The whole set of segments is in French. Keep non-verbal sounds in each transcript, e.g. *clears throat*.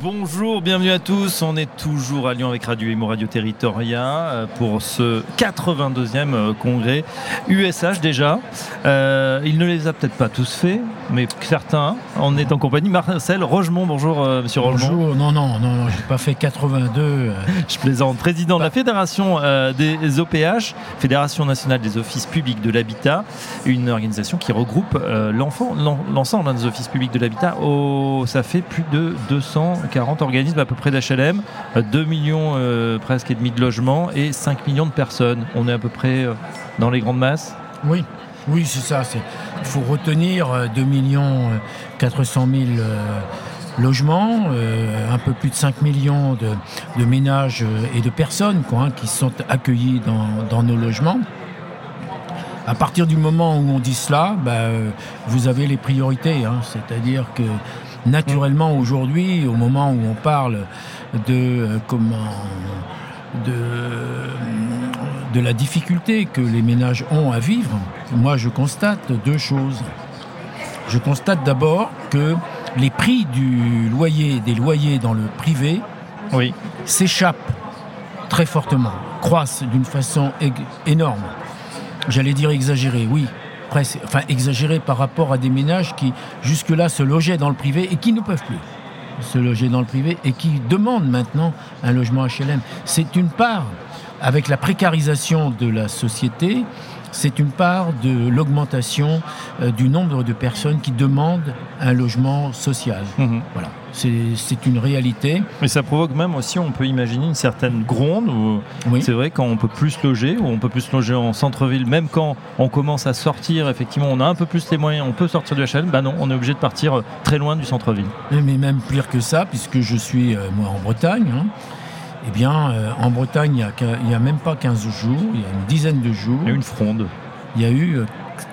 Bonjour, bienvenue à tous. On est toujours à Lyon avec Radio Imo Radio Territoria euh, pour ce 82e euh, congrès USH déjà. Euh, il ne les a peut-être pas tous faits, mais certains. On est en compagnie. Marcel Rogemont, bonjour Monsieur Rogemont. Bonjour, non, non, non, non j'ai pas fait 82. *laughs* Je plaisante. Président de la Fédération des OPH, Fédération nationale des offices publics de l'habitat, une organisation qui regroupe l'ensemble des offices publics de l'habitat. ça fait plus de 200 40 organismes à peu près d'HLM, 2 millions euh, presque et demi de logements et 5 millions de personnes. On est à peu près euh, dans les grandes masses Oui, oui, c'est ça. Il faut retenir 2 euh, millions 400 000 logements, un peu plus de 5 millions de, ménages et de personnes hein, qui sont accueillis dans, nos logements. À partir du moment où on dit cela, bah, vous avez les priorités. Hein. C'est-à-dire que naturellement aujourd'hui, au moment où on parle de euh, comment de, de la difficulté que les ménages ont à vivre, moi je constate deux choses. Je constate d'abord que les prix du loyer, des loyers dans le privé, oui. s'échappent très fortement, croissent d'une façon énorme. J'allais dire exagérée, oui, enfin exagéré par rapport à des ménages qui jusque-là se logeaient dans le privé et qui ne peuvent plus se loger dans le privé et qui demandent maintenant un logement HLM. C'est une part, avec la précarisation de la société, c'est une part de l'augmentation euh, du nombre de personnes qui demandent un logement social. Mhm. Voilà. C'est une réalité. Mais ça provoque même aussi, on peut imaginer une certaine gronde. Oui. C'est vrai quand on peut plus loger, ou on peut plus loger en centre-ville, même quand on commence à sortir, effectivement, on a un peu plus les moyens, on peut sortir du HLM, bah non, on est obligé de partir euh, très loin du centre-ville. Mais même pire que ça, puisque je suis euh, moi en Bretagne. Hein, eh bien, euh, en Bretagne, il n'y a, même pas 15 jours, il y a une dizaine de jours. Il y a eu une fronde. Il y a eu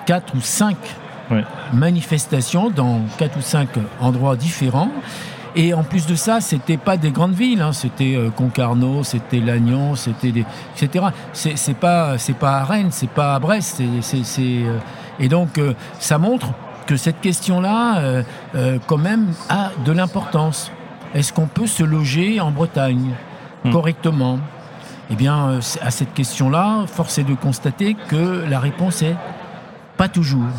4 ou 5 manifestations dans 4 ou 5 endroits différents. Et en plus de ça, c'était pas des grandes villes, hein. c'était euh, Concarneau, c'était Lannion, c'était des, etc. C'est pas, c'est pas à Rennes, c'est pas à Brest, c'est, euh, et donc ça montre que cette question-là, quand même, a de l'importance. Est-ce qu'on peut se loger en Bretagne? Hmm. correctement Eh bien, euh, à cette question-là, force est de constater que la réponse est pas toujours.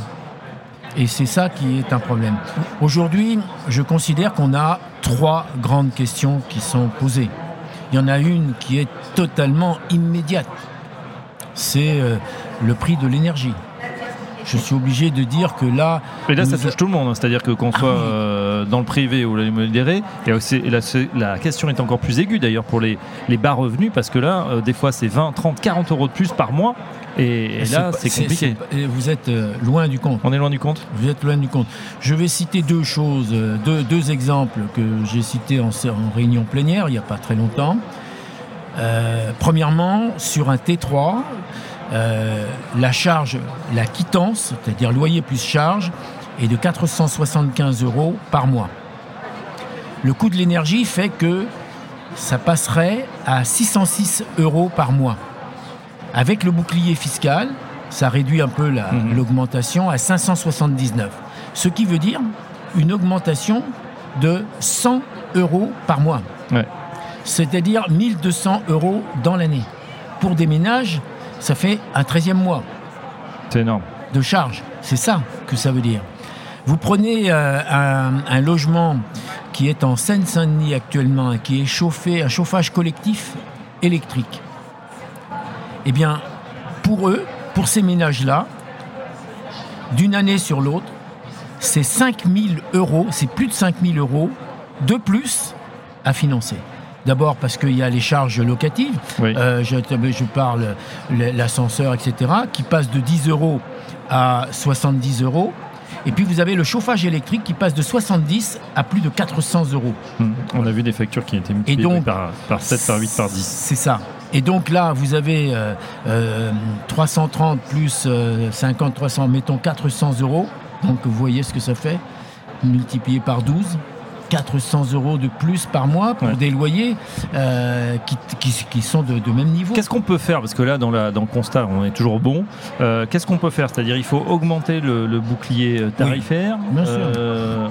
Et c'est ça qui est un problème. Aujourd'hui, je considère qu'on a trois grandes questions qui sont posées. Il y en a une qui est totalement immédiate. C'est euh, le prix de l'énergie je suis obligé de dire que là. Mais là, ça touche tout le monde. Hein. C'est-à-dire que qu'on ah soit euh, dans le privé ou l'immobilier, et, et la, la, question est encore plus aiguë d'ailleurs pour les, les bas revenus, parce que là, euh, des fois, c'est 20, 30, 40 euros de plus par mois. Et, là, c'est compliqué. vous êtes euh, loin du compte. On est loin du compte Vous êtes loin du compte. Je vais citer deux choses, deux, deux exemples que j'ai cités en, en, réunion plénière il n'y a pas très longtemps. premièrement, sur un T3, euh, la charge, la quittance, c'est-à-dire loyer plus charge, est de 475 euros par mois. Le coût de l'énergie fait que ça passerait à 606 euros par mois. Avec le bouclier fiscal, ça réduit un peu mhm. l'augmentation à 579. Ce qui veut dire une augmentation de 100 euros par mois. C'est-à-dire 1200 euros dans l'année. Pour des ménages ça fait un 13e mois. C'est énorme. De charge. C'est ça que ça veut dire. Vous prenez euh, un, logement qui est en Seine-Saint-Denis actuellement et qui est chauffé, un chauffage collectif électrique. Eh bien, pour eux, pour ces ménages-là, d'une année sur l'autre, c'est 5 000 euros, c'est plus de 5 000 euros de plus à financer. D'abord parce qu'il y a les charges locatives. Euh, je, je, parle l'ascenseur, etc., qui passe de 10 euros à 70 euros. Et puis vous avez le chauffage électrique qui passe de 70 à plus de 400 euros. Hum, on a vu des factures qui étaient multipliées par, 7, par 8, par 10. C'est ça. Et donc là, vous avez 330 euh, euh, plus 50, 300, mettons 400 euros. Donc vous voyez ce que ça fait, multiplié par 12. 400 euros de plus par mois pour Ouais. des loyers euh, qui, qui- qui sont de, de même niveau. Qu'est-ce qu'on peut faire Parce que là, dans, la, dans le constat, on est toujours bon. Euh, Qu'est-ce qu'on peut faire? C'est-à-dire, il faut augmenter le, le bouclier euh, tarifaire. bien sûr. Euh,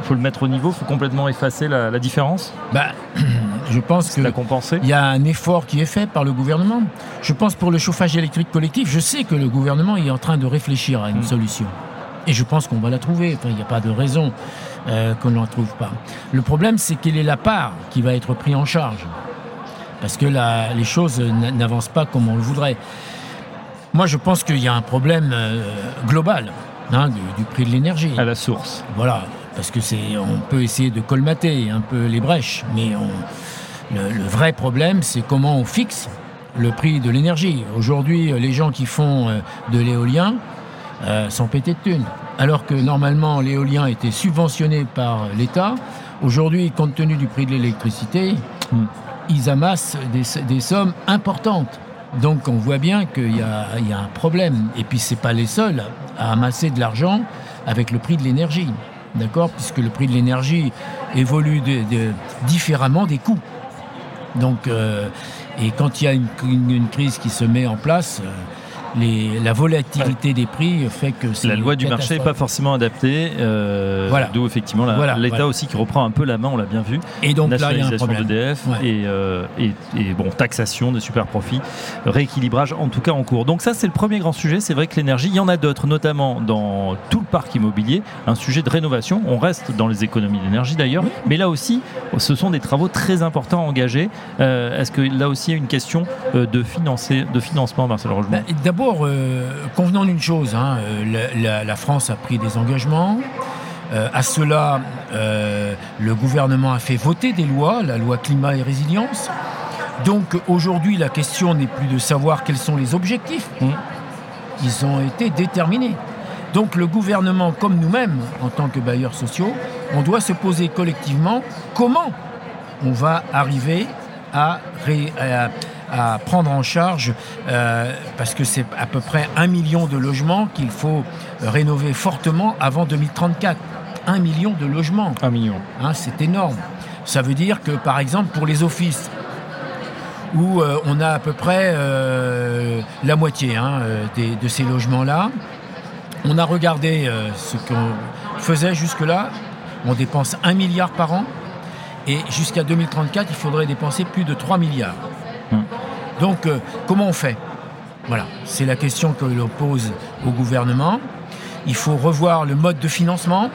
il faut le mettre au niveau. Il faut complètement effacer la, la différence? Bah, *clears throat* je pense que La compenser. il y a un effort qui est fait par le gouvernement. Je pense pour le chauffage électrique collectif, je sais que le gouvernement est en train de réfléchir à une Mm. solution. Et je pense qu'on va la trouver. Enfin, il n'y a pas de raison euh, qu'on ne la trouve pas. Le problème, c'est quelle est la part qui va être prise en charge. Parce que la- les choses n'avancent pas comme on le voudrait. Moi, je pense qu'il y a un problème euh, global hein, du, du prix de l'énergie. À la source. Voilà, parce que c'est, on peut essayer de colmater un peu les brèches, mais on- le, le vrai problème, c'est comment on fixe le prix de l'énergie. Aujourd'hui, euh, les gens qui font de l'éolien euh, sont pétés de thunes, alors que normalement l'éolien était subventionné par l'État. Aujourd'hui, compte tenu du prix de l'électricité, Hmm. ils amassent des, des sommes importantes. Donc on voit bien qu'il y, a- il y a un problème. Et puis c'est pas les seuls à amasser de l'argent avec le prix de l'énergie. D'accord? Puisque le prix de l'énergie évolue de- de- différemment des coûts. Donc, euh, et quand il y a une, une- une crise qui se met en place, euh, les- la volatilité des prix fait que La loi du marché n'est pas forcément adaptée. euh, Voilà. D'où effectivement Voilà, l'État voilà. aussi qui reprend un peu la main, on l'a bien vu. Et donc là, il y a un Nationalisation d'EDF Ouais. et, euh, et, et bon, taxation des super profits, rééquilibrage en tout cas en cours. Donc ça c'est le premier grand sujet. C'est vrai que l'énergie, il y en a d'autres, notamment dans tout le parc immobilier, un sujet de rénovation. On reste dans les économies d'énergie d'ailleurs, mais là aussi, ce sont des travaux très importants à engager. Euh, Est-ce que là aussi il y a une question euh, de, financer, de financement, Marcel Rogemont Ben, D'abord, euh, convenons d'une chose, hein, euh, la, la- la France a pris des engagements. Euh, à cela, euh, le gouvernement a fait voter des lois, la loi climat et résilience. Donc aujourd'hui, la question n'est plus de savoir quels sont les objectifs. Mm. Ils ont été déterminés. Donc le gouvernement, comme nous-mêmes, en tant que bailleurs sociaux, on doit se poser collectivement comment on va arriver à, ré- à- à prendre en charge, euh, parce que c'est à peu près un million de logements qu'il faut rénover fortement avant 2034. Un million de logements. Un million. Hein, c'est énorme. Ça veut dire que, par exemple, pour les offices, où euh, on a à peu près euh, la moitié hein, euh, des- de ces logements-là, on a regardé euh, ce qu'on faisait jusque-là. On dépense 1 milliard par an. Et jusqu'à 2034, il faudrait dépenser plus de 3 milliards. Hmm. Donc, euh, comment on fait? Voilà, c'est la question que l'on pose au gouvernement. Il faut revoir le mode de financement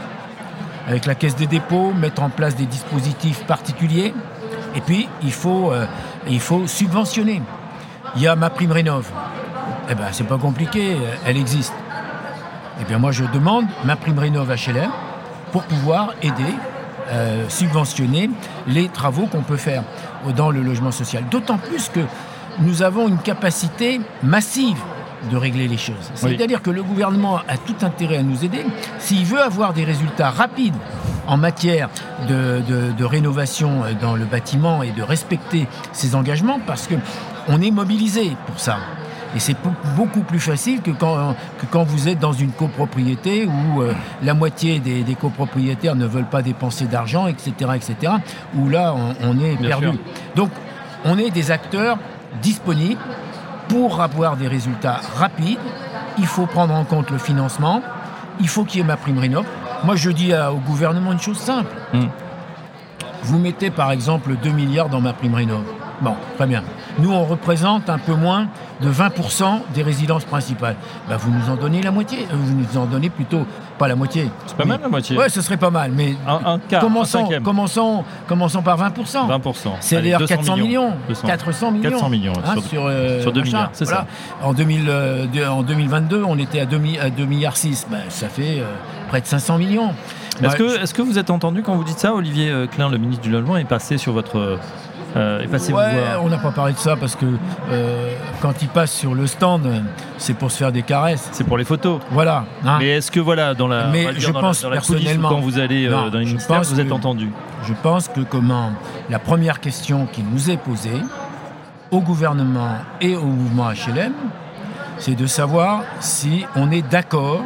avec la caisse des dépôts, mettre en place des dispositifs particuliers. Et puis, il faut, euh, subventionner. Il y a ma prime rénov. Eh bien, c'est pas compliqué, euh, elle existe. Eh bien, moi, je demande ma prime rénov HLM pour pouvoir aider, subventionner les travaux qu'on peut faire dans le logement social. D'autant plus que nous avons une capacité massive de régler les choses. Oui. C'est-à-dire que le gouvernement a tout intérêt à nous aider. S'il veut avoir des résultats rapides en matière de, de- de rénovation dans le bâtiment et de respecter ses engagements, parce que on est mobilisé pour ça. Et c'est beaucoup plus facile que quand, que quand vous êtes dans une copropriété où euh, la moitié des, des copropriétaires ne veulent pas dépenser d'argent, etc., etc., où là, on, on est Bien perdu. sûr. Donc, on est des acteurs disponibles pour avoir des résultats rapides. Il faut prendre en compte le financement. Il faut qu'il y ait ma prime rénov. Moi, je dis à- au gouvernement une chose simple. Mm. Vous mettez par exemple 2 milliards dans ma prime rénov. Bon, très bien. Nous, on représente un peu moins de 20% des résidences principales. Ben, vous nous en donnez la moitié. Euh, Vous nous en donnez plutôt, pas la moitié. C'est pas mal la moitié. Ouais, ce serait pas mal. Mais Un, un quart, un commençons, cinquième. commençons, commençons par 20%. 20%. C'est-à-dire Allez, 400 millions. 200. 400 millions. 400 millions, Hein, sur- sur, euh, sur deux machin. milliards, c'est Voilà. En, 2000, euh, de- en 2022, on était à 2, mi- à 2 milliards 6. Ben, ça fait euh, près de 500 millions. Est-ce Ouais, que, est-ce que vous êtes entendu quand vous dites ça Olivier euh, Klein, le ministre du Logement, est passé sur votre. Euh, Ouais, voir. on n'a pas parlé de ça parce que euh, quand il passe sur le stand, c'est pour se faire des caresses. C'est pour les photos. Voilà. hein. Mais est-ce que voilà, dans la, Mais je dans pense la, dans la coulisse ou personnellement- quand vous allez euh, Non, dans ministères, pense vous êtes que- entendu Je pense que comment la première question qui nous est posée au gouvernement et au mouvement HLM, c'est de savoir si on est d'accord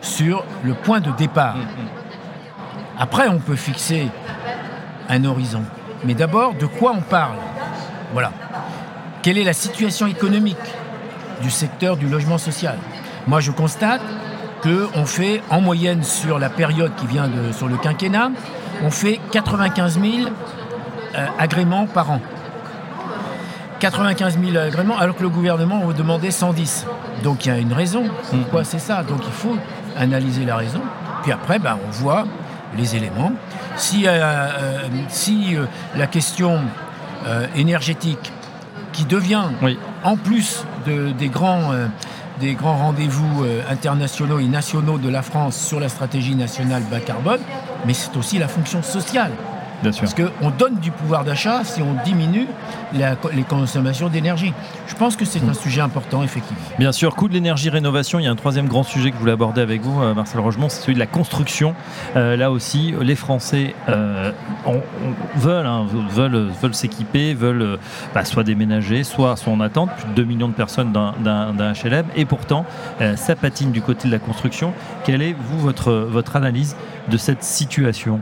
sur le point de départ. Après, on peut fixer un horizon. Mais d'abord, de quoi on parle Voilà. Quelle est la situation économique du secteur du logement social Moi, je constate qu'on fait en moyenne sur la période qui vient de, sur le quinquennat, on fait 95 000 euh, agréments par an. 95 000 agréments, alors que le gouvernement vous demandait 110. Donc il y a une raison. Pourquoi c'est ça? Donc il faut analyser la raison. Puis après, ben, on voit les éléments. Si, euh, euh, si la question énergétique, qui devient, en plus de, des grands des grands rendez-vous internationaux et nationaux de la France sur la stratégie nationale bas carbone, mais c'est aussi la fonction sociale. Parce qu'on donne du pouvoir d'achat si on diminue les consommations d'énergie. Je pense que c'est un hmm. sujet important, effectivement. Bien sûr, coût de l'énergie, rénovation. Il y a un troisième grand sujet que je voulais aborder avec vous, euh, Marcel Rogemont, c'est celui de la construction. Euh, là aussi, les Français euh, veulent, hein, veulent, veulent s'équiper, veulent bah, soit déménager, soit sont en attente. Plus de 2 millions de personnes d'un HLM. Et pourtant, ça patine du côté de la construction. Quelle est, vous, votre, votre analyse de cette situation?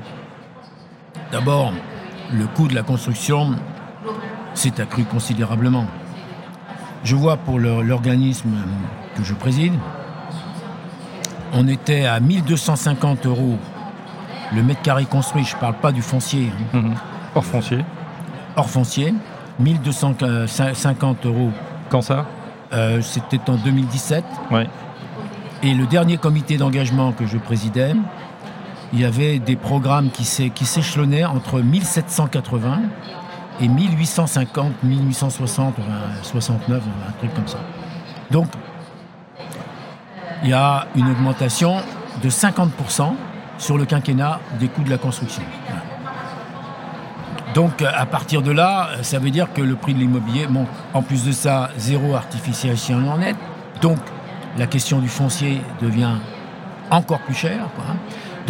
D'abord, le coût de la construction s'est accru considérablement. Je vois pour l'organisme que je préside, on était à 1250 euros le mètre carré construit, je ne parle pas du foncier. Hein. Mhm. Hors foncier Hors foncier, 1250 euros. Quand ça? Euh, C'était en 2017. Ouais. Et le dernier comité d'engagement que je présidais, il y avait des programmes qui s'échelonnaient entre 1780 et 1850, 1860, 69, un truc comme ça. Donc, il y a une augmentation de 50% sur le quinquennat des coûts de la construction. Donc à partir de là, ça veut dire que le prix de l'immobilier monte. En plus de ça, zéro artificialisation net. Donc la question du foncier devient encore plus chère.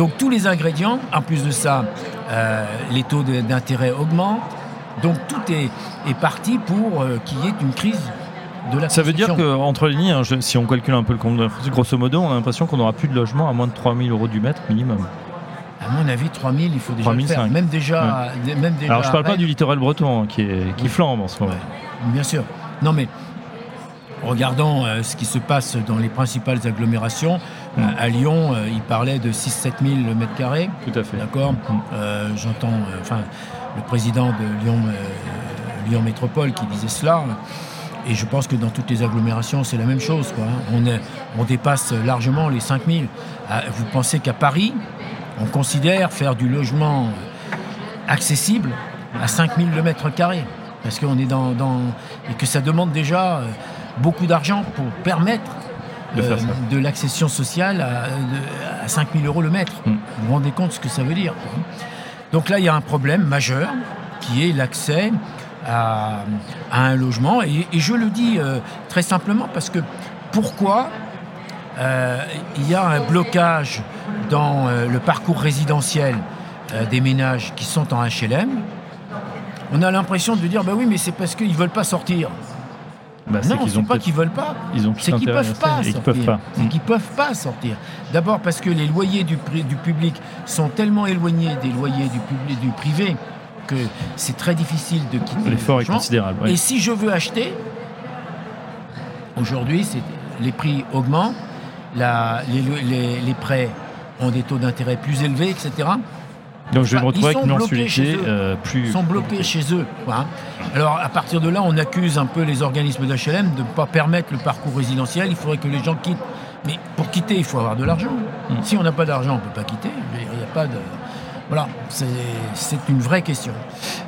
Donc tous les ingrédients, en plus de ça, euh, les taux d'intérêt augmentent. Donc tout est, est parti pour euh, qu'il y ait une crise de la Ça veut dire qu'entre les lignes, hein, si on calcule un peu le compte, grosso modo, on a l'impression qu'on n'aura plus de logement à moins de 3 000 euros du mètre minimum. À mon avis, 3 000, il faut déjà le faire. Même déjà, même déjà. Alors je ne parle pas du littoral breton hein, qui, est, qui flambe en ce moment. Bien sûr. Non mais regardons euh, ce qui se passe dans les principales agglomérations. Euh, à Lyon, euh, il parlait de 6-7 000 mètres carrés. Tout à fait. D'accord J'entends enfin, le président de Lyon, Lyon Métropole qui disait cela. Et je pense que dans toutes les agglomérations, c'est la même chose. Quoi. Hein. On, est, on dépasse largement les 5 000. Ah, vous pensez qu'à Paris, on considère faire du logement accessible à 5 000 le mètre carré? Parce qu'on est dans, dans, et que ça demande déjà beaucoup d'argent pour permettre de, euh, l'accession sociale à, 5 000 euros le mètre. Mm. Vous vous rendez compte ce que ça veut dire Donc là, il y a un problème majeur qui est l'accès à, un logement. Et, je le dis euh, très simplement parce que pourquoi euh, il y a un blocage dans le parcours résidentiel des ménages qui sont en HLM on a l'impression de dire bah oui mais c'est parce qu'ils ne veulent pas sortir. Bah, non, c'est pas qu'ils veulent pas. C'est qu'ils peuvent pas sortir. C'est qu'ils peuvent pas sortir. D'abord parce que les loyers du, du, public sont tellement éloignés des loyers du, public, du privé que c'est très difficile de quitter. L'effort est considérable. Et si je veux acheter, aujourd'hui, les prix augmentent, la, les, les prêts ont des taux d'intérêt plus élevés, etc. Donc je vais me retrouver avec une mensualité euh, plus. Ils sont bloqués chez eux. Alors à partir de là, on accuse un peu les organismes d'HLM de ne pas permettre le parcours résidentiel. Il faudrait que les gens quittent. Mais pour quitter, il faut avoir de l'argent. Mm. Si on n'a pas d'argent, on ne peut pas quitter. Il n'y a pas de. Voilà, c'est une vraie question.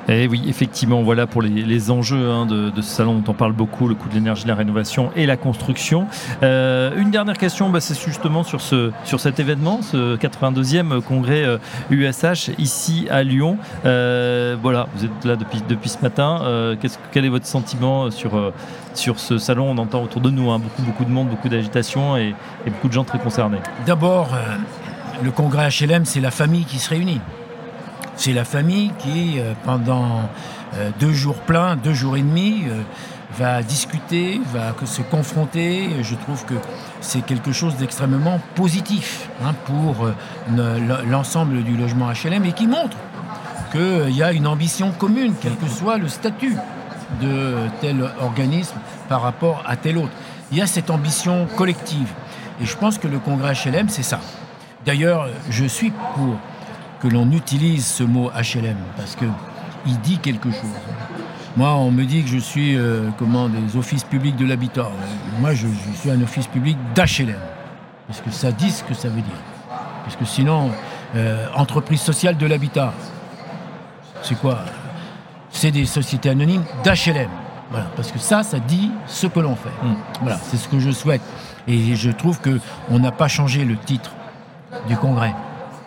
Et eh oui, effectivement, voilà pour les, enjeux hein, de, ce salon dont on parle beaucoup, le coût de l'énergie, la rénovation et la construction. Euh, une dernière question, bah, c'est justement sur, ce, sur cet événement, ce 82e congrès USH euh, ici à Lyon. Euh, voilà, vous êtes là depuis, depuis ce matin. quel est votre sentiment sur, sur ce salon? On entend autour de nous hein, beaucoup, beaucoup de monde, beaucoup d'agitation et, et, beaucoup de gens très concernés. D'abord, le congrès HLM, c'est la famille qui se réunit. C'est la famille qui, euh, pendant euh, deux jours pleins, deux jours et demi, euh, va discuter, va se confronter. Je trouve que c'est quelque chose d'extrêmement positif hein, pour l'ensemble du logement HLM et qui montre qu'il y a une ambition commune, quel que soit le statut de tel organisme par rapport à tel autre. Il y a cette ambition collective. Et je pense que le congrès HLM, c'est ça. D'ailleurs, je suis pour que l'on utilise ce mot HLM parce qu'il dit quelque chose. Moi, on me dit que je suis euh, comment, des offices publics de l'habitat. Moi, je, suis un office public d'HLM. Parce que ça dit ce que ça veut dire. Parce que sinon, euh, entreprise sociale de l'habitat, c'est quoi? C'est des sociétés anonymes d'HLM. Voilà, parce que ça, ça dit ce que l'on fait. Hmm. Voilà, c'est ce que je souhaite. Et je trouve qu'on n'a pas changé le titre du congrès.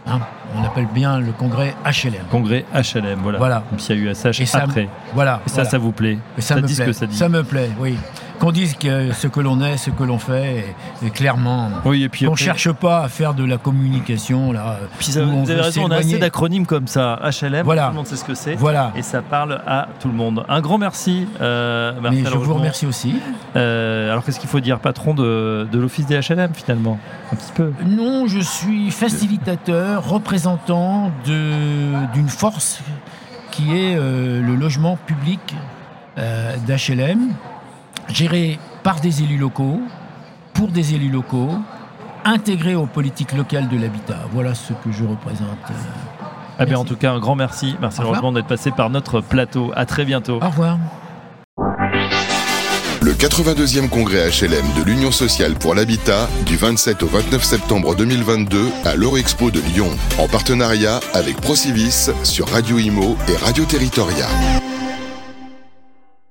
Hein. on appelle bien le congrès HLM. Congrès HLM, voilà. voilà. Comme s'il y a eu SH et après. voilà. Et ça, ça vous plaît ça, me plaît. que ça dit. Ça me plaît, oui qu'on dise que ce que l'on est, ce que l'on fait, et, clairement, oui, et puis on ne cherche pas à faire de la communication. Là, puis vous avez raison, on a assez d'acronymes comme ça. HLM, voilà. tout le monde sait ce que c'est. Voilà. Et ça parle à tout le monde. Un grand merci, euh, Mais je vous remercie aussi. Euh, alors qu'est-ce qu'il faut dire Patron de, de l'Office des HLM finalement? Un petit peu Non, je suis facilitateur, représentant d'une force qui est euh, le logement public euh, d'HLM géré par des élus locaux, pour des élus locaux, intégré aux politiques locales de l'habitat. Voilà ce que je représente. Eh bien, en tout cas, un grand merci, Marcel Rogemont, d'être passé par notre plateau. À très bientôt. Au revoir. Le 82e congrès HLM de l'Union sociale pour l'habitat du 27 au 29 septembre 2022 à l'Eurexpo de Lyon, en partenariat avec Procivis sur Radio Imo et Radio Territoria.